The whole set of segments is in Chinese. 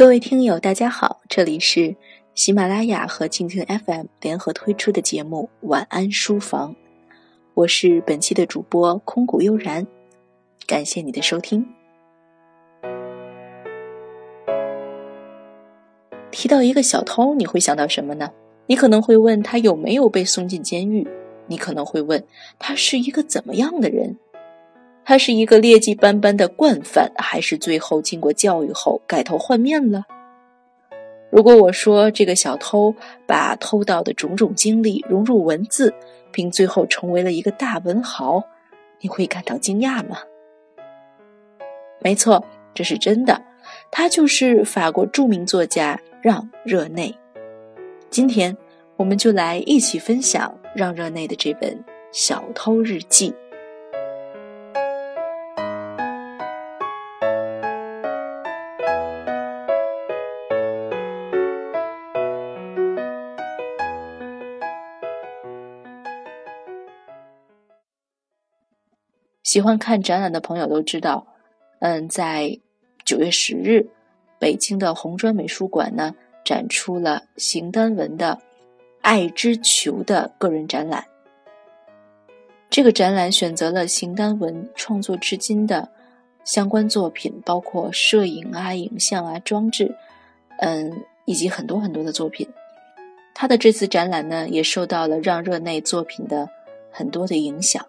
各位听友，大家好，这里是喜马拉雅和蜻蜓 FM 联合推出的节目《晚安书房》，我是本期的主播空谷悠然，感谢你的收听。提到一个小偷，你会想到什么呢？你可能会问他有没有被送进监狱，你可能会问他是一个怎么样的人。他是一个劣迹斑斑的惯犯，还是最后经过教育后改头换面了？如果我说这个小偷把偷盗的种种经历融入文字，并最后成为了一个大文豪，你会感到惊讶吗？没错，这是真的。他就是法国著名作家让·热内。今天，我们就来一起分享让·热内的这本《小偷日记》。喜欢看展览的朋友都知道，嗯，在九月十日，北京的红砖美术馆呢展出了邢丹文的《爱之球》的个人展览。这个展览选择了邢丹文创作至今的相关作品，包括摄影啊、影像啊、装置，嗯，以及很多很多的作品。他的这次展览呢，也受到了让热内作品的很多的影响。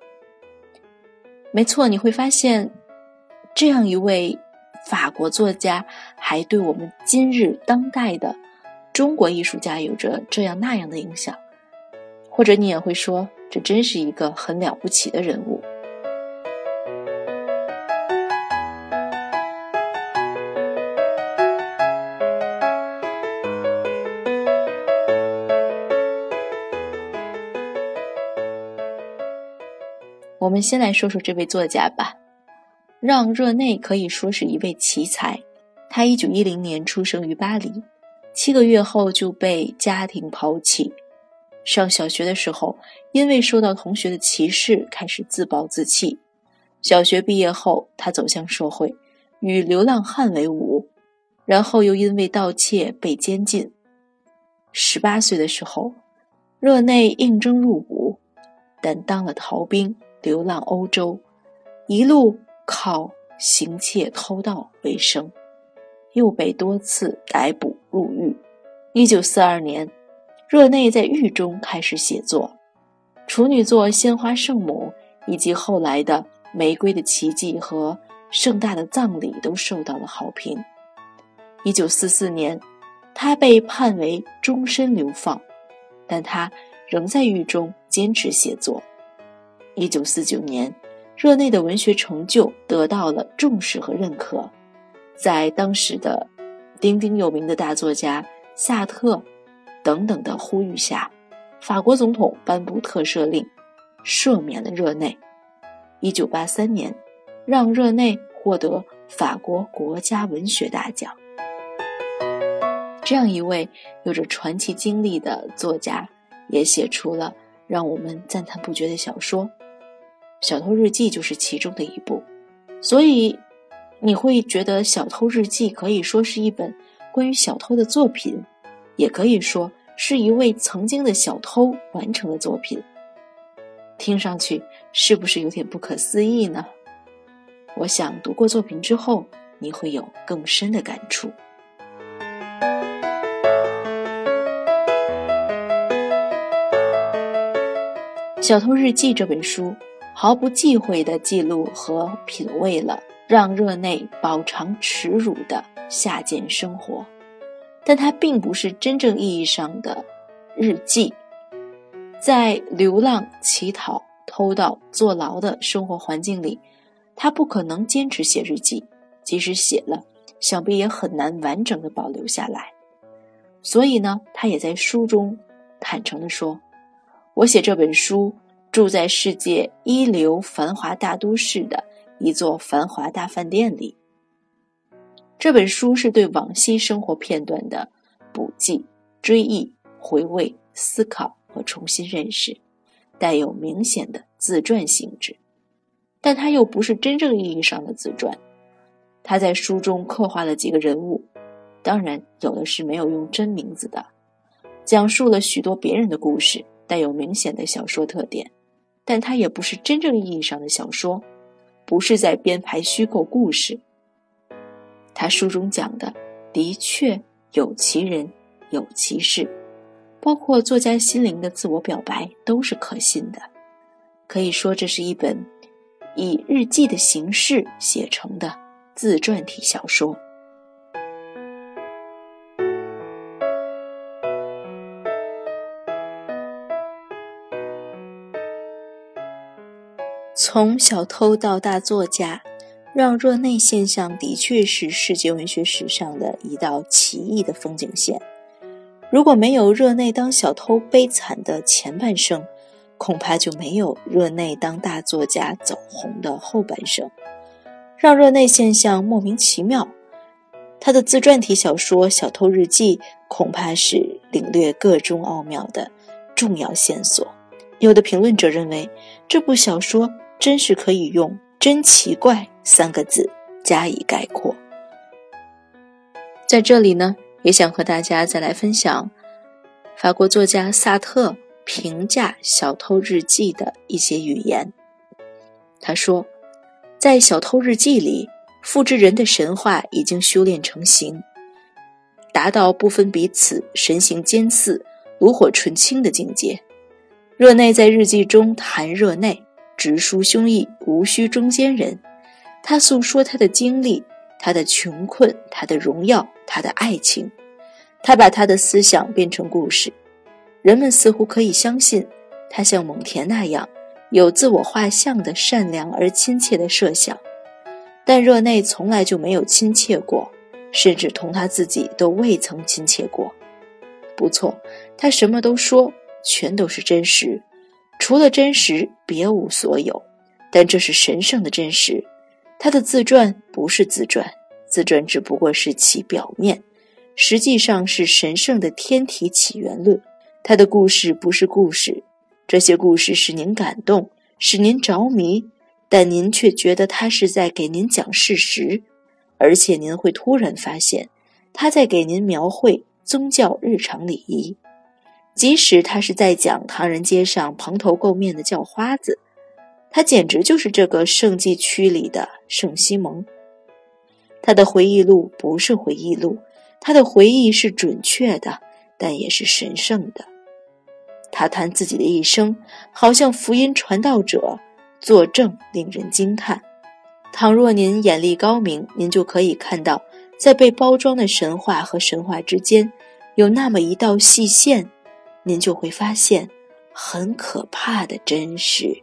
没错，你会发现，这样一位法国作家，还对我们今日当代的中国艺术家有着这样那样的影响，或者你也会说，这真是一个很了不起的人物。我们先来说说这位作家吧，让·热内可以说是一位奇才。他一九一零年出生于巴黎，七个月后就被家庭抛弃。上小学的时候，因为受到同学的歧视，开始自暴自弃。小学毕业后，他走向社会，与流浪汉为伍，然后又因为盗窃被监禁。十八岁的时候，热内应征入伍，但当了逃兵。流浪欧洲，一路靠行窃偷盗为生，又被多次逮捕入狱。一九四二年，热内在狱中开始写作，处女作《鲜花圣母》以及后来的《玫瑰的奇迹》和《盛大的葬礼》都受到了好评。一九四四年，他被判为终身流放，但他仍在狱中坚持写作。一九四九年，热内的文学成就得到了重视和认可，在当时的鼎鼎有名的大作家萨特等等的呼吁下，法国总统颁布特赦令，赦免了热内。一九八三年，让热内获得法国国家文学大奖。这样一位有着传奇经历的作家，也写出了让我们赞叹不绝的小说。《小偷日记》就是其中的一部，所以你会觉得《小偷日记》可以说是一本关于小偷的作品，也可以说是一位曾经的小偷完成的作品。听上去是不是有点不可思议呢？我想读过作品之后，你会有更深的感触。《小偷日记》这本书。毫不忌讳地记录和品味了让热内饱尝耻辱的下贱生活，但它并不是真正意义上的日记。在流浪、乞讨、偷盗、坐牢的生活环境里，他不可能坚持写日记，即使写了，想必也很难完整的保留下来。所以呢，他也在书中坦诚地说：“我写这本书。”住在世界一流繁华大都市的一座繁华大饭店里。这本书是对往昔生活片段的补记、追忆、回味、思考和重新认识，带有明显的自传性质，但它又不是真正意义上的自传。他在书中刻画了几个人物，当然有的是没有用真名字的，讲述了许多别人的故事，带有明显的小说特点，但它也不是真正意义上的小说，不是在编排虚构故事。他书中讲的的确有其人，有其事，包括作家心灵的自我表白都是可信的。可以说，这是一本以日记的形式写成的自传体小说。从小偷到大作家。让热内现象的确是世界文学史上的一道奇异的风景线。如果没有热内当小偷悲惨的前半生，恐怕就没有热内当大作家走红的后半生。让热内现象莫名其妙，他的自传体小说《小偷日记》恐怕是领略个中奥妙的重要线索。有的评论者认为，这部小说真是可以用。真奇怪三个字加以概括。在这里呢，也想和大家再来分享法国作家萨特评价《小偷日记》的一些语言。他说，在《小偷日记》里，复制人的神话已经修炼成型，达到不分彼此、神形兼似、炉火纯青的境界。热内在日记中谈热内。直抒胸臆，无需中间人。他诉说他的经历，他的穷困，他的荣耀，他的爱情。他把他的思想变成故事，人们似乎可以相信他像蒙恬那样有自我画像的善良而亲切的设想。但热内从来就没有亲切过，甚至同他自己都未曾亲切过。不错，他什么都说，全都是真实。除了真实，别无所有。但这是神圣的真实。他的自传不是自传，自传只不过是其表面，实际上是神圣的天体起源论。他的故事不是故事，这些故事使您感动，使您着迷，但您却觉得他是在给您讲事实，而且您会突然发现，他在给您描绘宗教日常礼仪。即使他是在讲唐人街上蓬头垢面的叫花子，他简直就是这个圣迹区里的圣西蒙。他的回忆录不是回忆录，他的回忆是准确的，但也是神圣的。他谈自己的一生，好像福音传道者作证，令人惊叹。倘若您眼力高明，您就可以看到，在被包装的神话和神话之间，有那么一道细线。您就会发现很可怕的真实。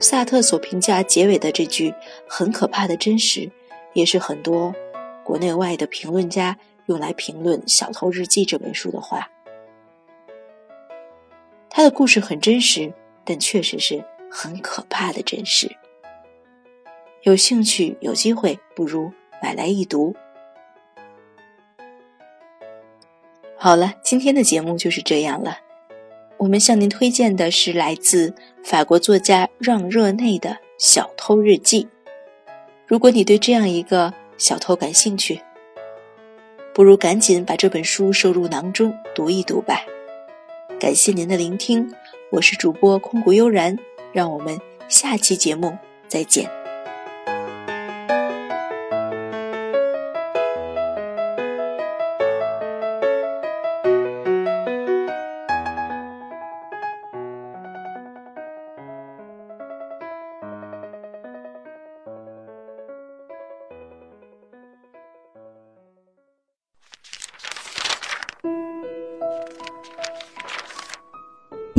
萨特所评价结尾的这句“很可怕的真实”，也是很多国内外的评论家用来评论《小偷日记》这本书的话。他的故事很真实，但确实是很可怕的真实。有兴趣、有机会，不如买来一读。好了，今天的节目就是这样了。我们向您推荐的是来自法国作家让热内的《小偷日记》。如果你对这样一个小偷感兴趣，不如赶紧把这本书收入囊中，读一读吧。感谢您的聆听，我是主播空谷悠然，让我们下期节目再见。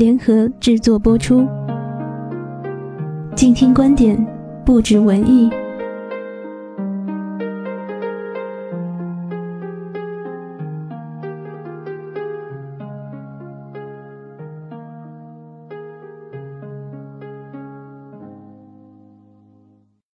联合制作播出。静听观点，不止文艺。